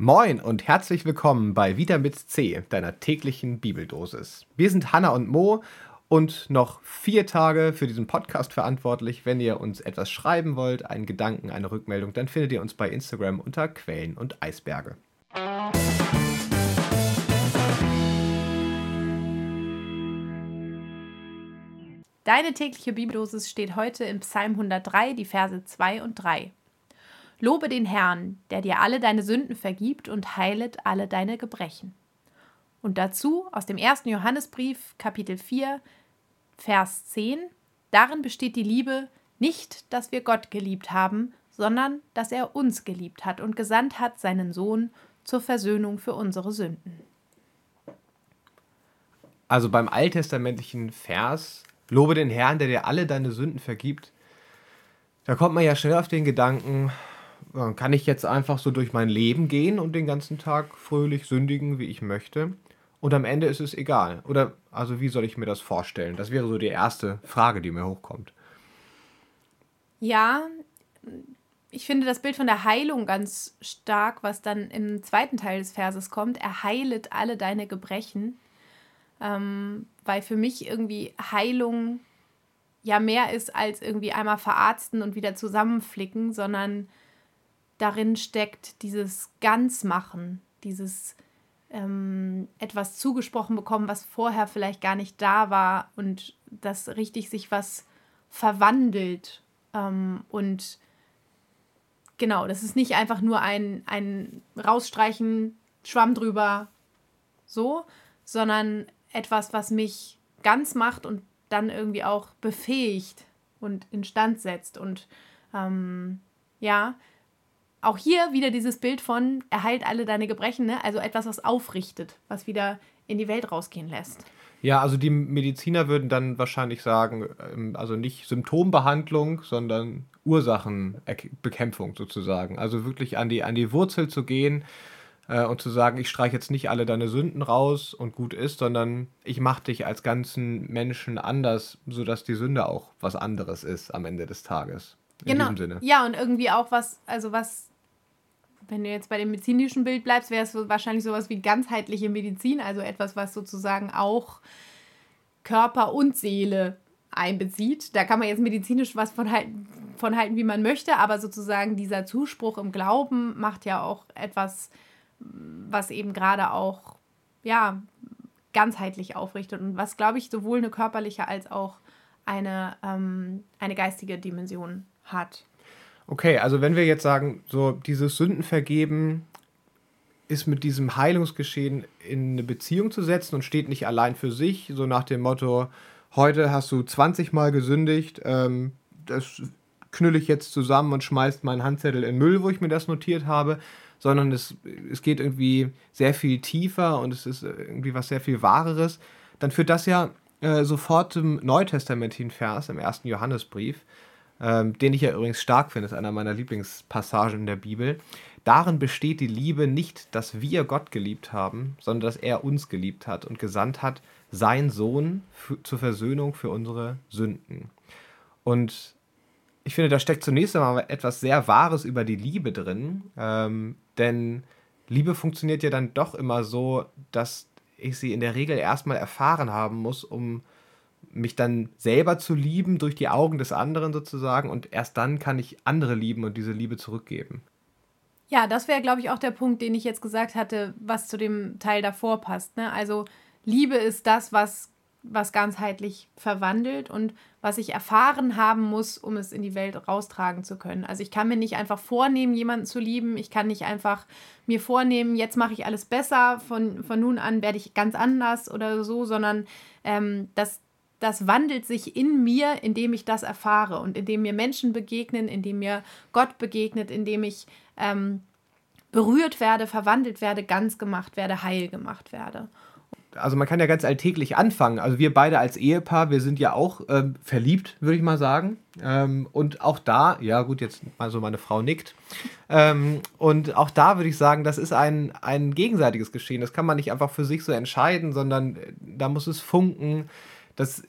Moin und herzlich willkommen bei mit C, deiner täglichen Bibeldosis. Wir sind Hanna und Mo und noch vier Tage für diesen Podcast verantwortlich. Wenn ihr uns etwas schreiben wollt, einen Gedanken, eine Rückmeldung, dann findet ihr uns bei Instagram unter Quellen und Eisberge. Deine tägliche Bibeldosis steht heute in Psalm 103, die Verse 2 und 3. Lobe den Herrn, der dir alle deine Sünden vergibt und heilet alle deine Gebrechen. Und dazu aus dem ersten Johannesbrief, Kapitel 4, Vers 10, darin besteht die Liebe, nicht, dass wir Gott geliebt haben, sondern dass er uns geliebt hat und gesandt hat seinen Sohn zur Versöhnung für unsere Sünden. Also beim alttestamentlichen Vers, lobe den Herrn, der dir alle deine Sünden vergibt, da kommt man ja schnell auf den Gedanken, kann ich jetzt einfach so durch mein Leben gehen und den ganzen Tag fröhlich sündigen, wie ich möchte. Und am Ende ist es egal. Oder also wie soll ich mir das vorstellen? Das wäre so die erste Frage, die mir hochkommt. Ja, ich finde das Bild von der Heilung ganz stark, was dann im zweiten Teil des Verses kommt. Er heilet alle deine Gebrechen. Ähm, weil für mich irgendwie Heilung ja mehr ist als irgendwie einmal verarzten und wieder zusammenflicken, sondern darin steckt dieses Ganzmachen, dieses ähm, etwas zugesprochen bekommen, was vorher vielleicht gar nicht da war und dass richtig sich was verwandelt. Ähm, und genau, das ist nicht einfach nur ein, ein Rausstreichen, Schwamm drüber, so, sondern etwas, was mich ganz macht und dann irgendwie auch befähigt und instand setzt. Und ähm, ja, auch hier wieder dieses Bild von, er heilt alle deine Gebrechen, ne? also etwas, was aufrichtet, was wieder in die Welt rausgehen lässt. Ja, also die Mediziner würden dann wahrscheinlich sagen, ähm, also nicht Symptombehandlung, sondern Ursachenbekämpfung sozusagen. Also wirklich an die, an die Wurzel zu gehen äh, und zu sagen, ich streiche jetzt nicht alle deine Sünden raus und gut ist, sondern ich mache dich als ganzen Menschen anders, sodass die Sünde auch was anderes ist am Ende des Tages. In genau. Ja, und irgendwie auch was, also was wenn du jetzt bei dem medizinischen Bild bleibst, wäre es wahrscheinlich sowas wie ganzheitliche Medizin, also etwas, was sozusagen auch Körper und Seele einbezieht. Da kann man jetzt medizinisch was von halten, von halten, wie man möchte, aber sozusagen dieser Zuspruch im Glauben macht ja auch etwas, was eben gerade auch, ja, ganzheitlich aufrichtet und was, glaube ich, sowohl eine körperliche als auch eine, ähm, eine geistige Dimension hat. Okay, also wenn wir jetzt sagen, so dieses Sündenvergeben ist mit diesem Heilungsgeschehen in eine Beziehung zu setzen und steht nicht allein für sich, so nach dem Motto, heute hast du 20 Mal gesündigt, ähm, das knülle ich jetzt zusammen und schmeißt meinen Handzettel in Müll, wo ich mir das notiert habe, sondern es, es geht irgendwie sehr viel tiefer und es ist irgendwie was sehr viel Wahreres, dann führt das ja äh, sofort zum neutestamentlichen Vers im ersten Johannesbrief, ähm, den ich ja übrigens stark finde, ist einer meiner Lieblingspassagen in der Bibel. Darin besteht die Liebe nicht, dass wir Gott geliebt haben, sondern dass er uns geliebt hat und gesandt hat, sein Sohn zur Versöhnung für unsere Sünden. Und ich finde, da steckt zunächst einmal etwas sehr Wahres über die Liebe drin, ähm, denn Liebe funktioniert ja dann doch immer so, dass ich sie in der Regel erstmal erfahren haben muss, um mich dann selber zu lieben durch die Augen des anderen sozusagen und erst dann kann ich andere lieben und diese Liebe zurückgeben. Ja, das wäre, glaube ich, auch der Punkt, den ich jetzt gesagt hatte, was zu dem Teil davor passt. Ne? Also Liebe ist das, was, was ganzheitlich verwandelt und was ich erfahren haben muss, um es in die Welt raustragen zu können. Also ich kann mir nicht einfach vornehmen, jemanden zu lieben. Ich kann nicht einfach mir vornehmen, jetzt mache ich alles besser, von, von nun an werde ich ganz anders oder so, sondern ähm, das, das wandelt sich in mir, indem ich das erfahre und indem mir Menschen begegnen, indem mir Gott begegnet, indem ich ähm, berührt werde, verwandelt werde, ganz gemacht werde, heil gemacht werde. Also man kann ja ganz alltäglich anfangen. Also wir beide als Ehepaar, wir sind ja auch ähm, verliebt, würde ich mal sagen. Ähm, und auch da, ja gut, jetzt also meine Frau nickt. Ähm, und auch da würde ich sagen, das ist ein, ein gegenseitiges Geschehen. Das kann man nicht einfach für sich so entscheiden, sondern äh, da muss es funken das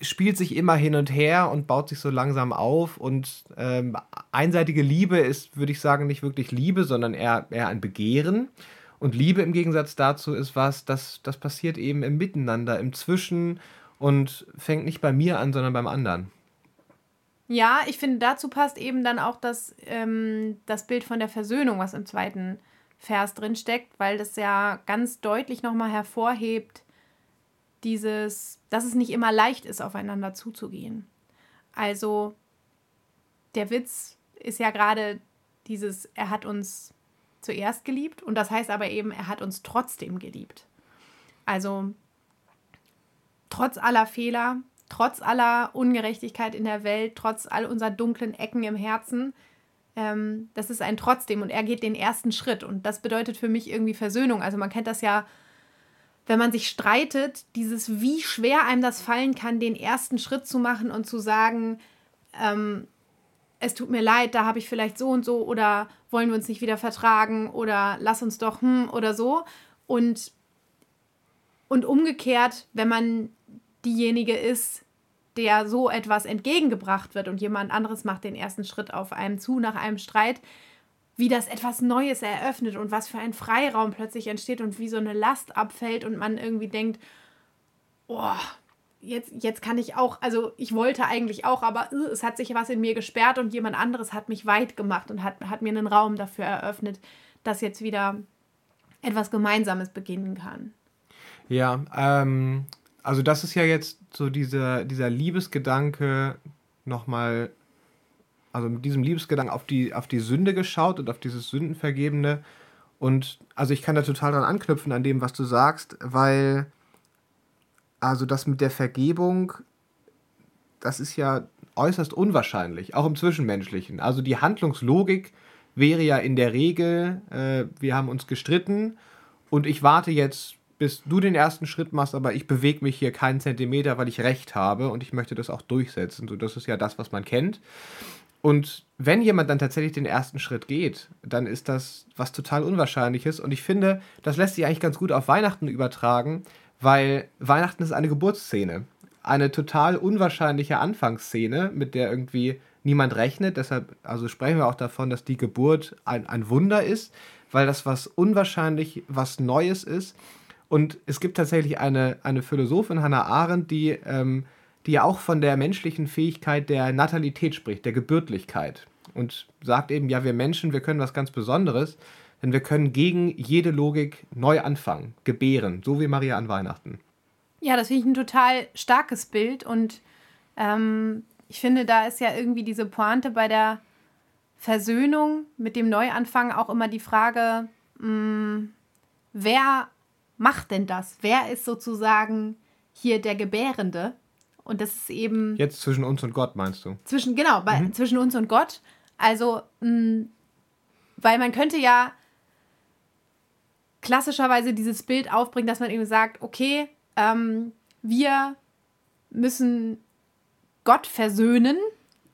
spielt sich immer hin und her und baut sich so langsam auf. Und ähm, einseitige Liebe ist, würde ich sagen, nicht wirklich Liebe, sondern eher, eher ein Begehren. Und Liebe im Gegensatz dazu ist was, das, das passiert eben im Miteinander, im Zwischen und fängt nicht bei mir an, sondern beim anderen. Ja, ich finde, dazu passt eben dann auch das, ähm, das Bild von der Versöhnung, was im zweiten Vers drin steckt, weil das ja ganz deutlich nochmal hervorhebt, dieses, dass es nicht immer leicht ist, aufeinander zuzugehen. Also der Witz ist ja gerade dieses, er hat uns zuerst geliebt und das heißt aber eben, er hat uns trotzdem geliebt. Also trotz aller Fehler, trotz aller Ungerechtigkeit in der Welt, trotz all unserer dunklen Ecken im Herzen, ähm, das ist ein trotzdem und er geht den ersten Schritt und das bedeutet für mich irgendwie Versöhnung. Also man kennt das ja wenn man sich streitet, dieses, wie schwer einem das fallen kann, den ersten Schritt zu machen und zu sagen, ähm, es tut mir leid, da habe ich vielleicht so und so oder wollen wir uns nicht wieder vertragen oder lass uns doch hm oder so. Und, und umgekehrt, wenn man diejenige ist, der so etwas entgegengebracht wird und jemand anderes macht den ersten Schritt auf einem zu nach einem Streit, wie das etwas Neues eröffnet und was für ein Freiraum plötzlich entsteht und wie so eine Last abfällt und man irgendwie denkt, oh, jetzt, jetzt kann ich auch, also ich wollte eigentlich auch, aber uh, es hat sich was in mir gesperrt und jemand anderes hat mich weit gemacht und hat, hat mir einen Raum dafür eröffnet, dass jetzt wieder etwas Gemeinsames beginnen kann. Ja, ähm, also das ist ja jetzt so dieser, dieser Liebesgedanke nochmal also mit diesem Liebesgedanken auf die, auf die Sünde geschaut und auf dieses Sündenvergebene. Und also ich kann da total dran anknüpfen an dem, was du sagst, weil also das mit der Vergebung, das ist ja äußerst unwahrscheinlich, auch im Zwischenmenschlichen. Also die Handlungslogik wäre ja in der Regel, äh, wir haben uns gestritten und ich warte jetzt, bis du den ersten Schritt machst, aber ich bewege mich hier keinen Zentimeter, weil ich recht habe und ich möchte das auch durchsetzen. So, das ist ja das, was man kennt. Und wenn jemand dann tatsächlich den ersten Schritt geht, dann ist das was total Unwahrscheinliches. Und ich finde, das lässt sich eigentlich ganz gut auf Weihnachten übertragen, weil Weihnachten ist eine Geburtsszene. Eine total unwahrscheinliche Anfangsszene, mit der irgendwie niemand rechnet. Deshalb, also sprechen wir auch davon, dass die Geburt ein, ein Wunder ist, weil das was unwahrscheinlich, was Neues ist. Und es gibt tatsächlich eine, eine Philosophin, Hannah Arendt, die ähm, die ja auch von der menschlichen Fähigkeit der Natalität spricht, der Gebürtlichkeit. Und sagt eben, ja, wir Menschen, wir können was ganz Besonderes, denn wir können gegen jede Logik neu anfangen, gebären, so wie Maria an Weihnachten. Ja, das finde ich ein total starkes Bild und ähm, ich finde, da ist ja irgendwie diese Pointe bei der Versöhnung mit dem Neuanfang auch immer die Frage, mh, mm, wer macht denn das? Wer ist sozusagen hier der Gebärende? Und das ist eben. Jetzt zwischen uns und Gott, meinst du? Zwischen, genau, bei, mhm. zwischen uns und Gott. Also, mh, mm, weil man könnte ja klassischerweise dieses Bild aufbringen, dass man eben sagt, okay, ähm, wir müssen Gott versöhnen.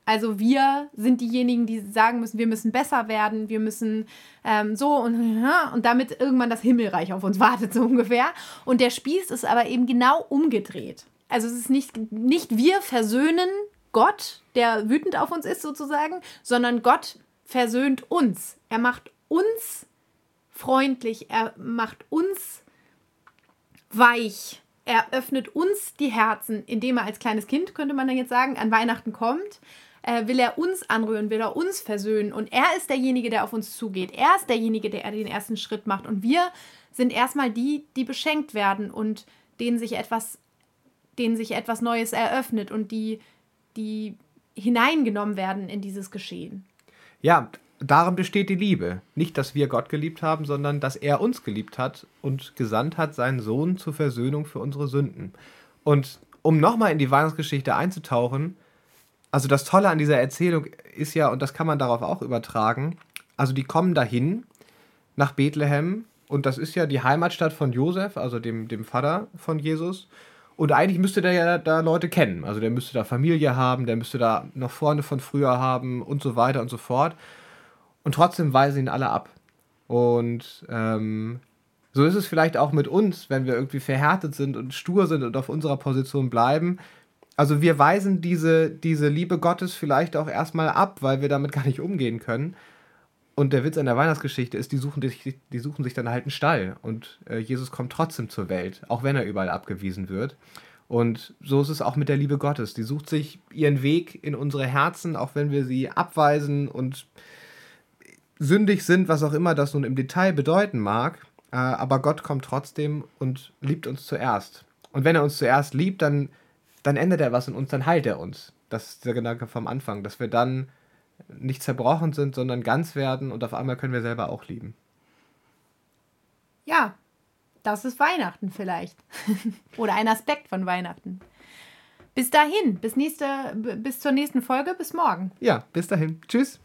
Also wir sind diejenigen, die sagen müssen, wir müssen besser werden, wir müssen ähm, so und, und damit irgendwann das Himmelreich auf uns wartet, so ungefähr. Und der Spieß ist aber eben genau umgedreht also es ist nicht, nicht wir versöhnen Gott, der wütend auf uns ist sozusagen, sondern Gott versöhnt uns. Er macht uns freundlich, er macht uns weich, er öffnet uns die Herzen, indem er als kleines Kind, könnte man dann jetzt sagen, an Weihnachten kommt. Äh, will er uns anrühren, will er uns versöhnen. Und er ist derjenige, der auf uns zugeht. Er ist derjenige, der den ersten Schritt macht. Und wir sind erstmal die, die beschenkt werden und denen sich etwas denen sich etwas Neues eröffnet und die, die hineingenommen werden in dieses Geschehen. Ja, darin besteht die Liebe. Nicht, dass wir Gott geliebt haben, sondern dass er uns geliebt hat und gesandt hat, seinen Sohn zur Versöhnung für unsere Sünden. Und um nochmal in die Weihnachtsgeschichte einzutauchen, also das Tolle an dieser Erzählung ist ja, und das kann man darauf auch übertragen, also die kommen dahin nach Bethlehem und das ist ja die Heimatstadt von Josef, also dem, dem Vater von Jesus. Und eigentlich müsste der ja da Leute kennen. Also der müsste da Familie haben, der müsste da noch vorne von früher haben und so weiter und so fort. Und trotzdem weisen ihn alle ab. Und ähm, so ist es vielleicht auch mit uns, wenn wir irgendwie verhärtet sind und stur sind und auf unserer Position bleiben. Also wir weisen diese, diese Liebe Gottes vielleicht auch erstmal ab, weil wir damit gar nicht umgehen können. Und der Witz an der Weihnachtsgeschichte ist, die suchen, sich, die suchen sich dann halt einen Stall. Und äh, Jesus kommt trotzdem zur Welt, auch wenn er überall abgewiesen wird. Und so ist es auch mit der Liebe Gottes. Die sucht sich ihren Weg in unsere Herzen, auch wenn wir sie abweisen und sündig sind, was auch immer das nun im Detail bedeuten mag. Äh, aber Gott kommt trotzdem und liebt uns zuerst. Und wenn er uns zuerst liebt, dann, dann ändert er was in uns, dann heilt er uns. Das ist der Gedanke vom Anfang, dass wir dann nicht zerbrochen sind, sondern ganz werden und auf einmal können wir selber auch lieben. Ja, das ist Weihnachten vielleicht. Oder ein Aspekt von Weihnachten. Bis dahin, bis, nächste, bis zur nächsten Folge, bis morgen. Ja, bis dahin. Tschüss.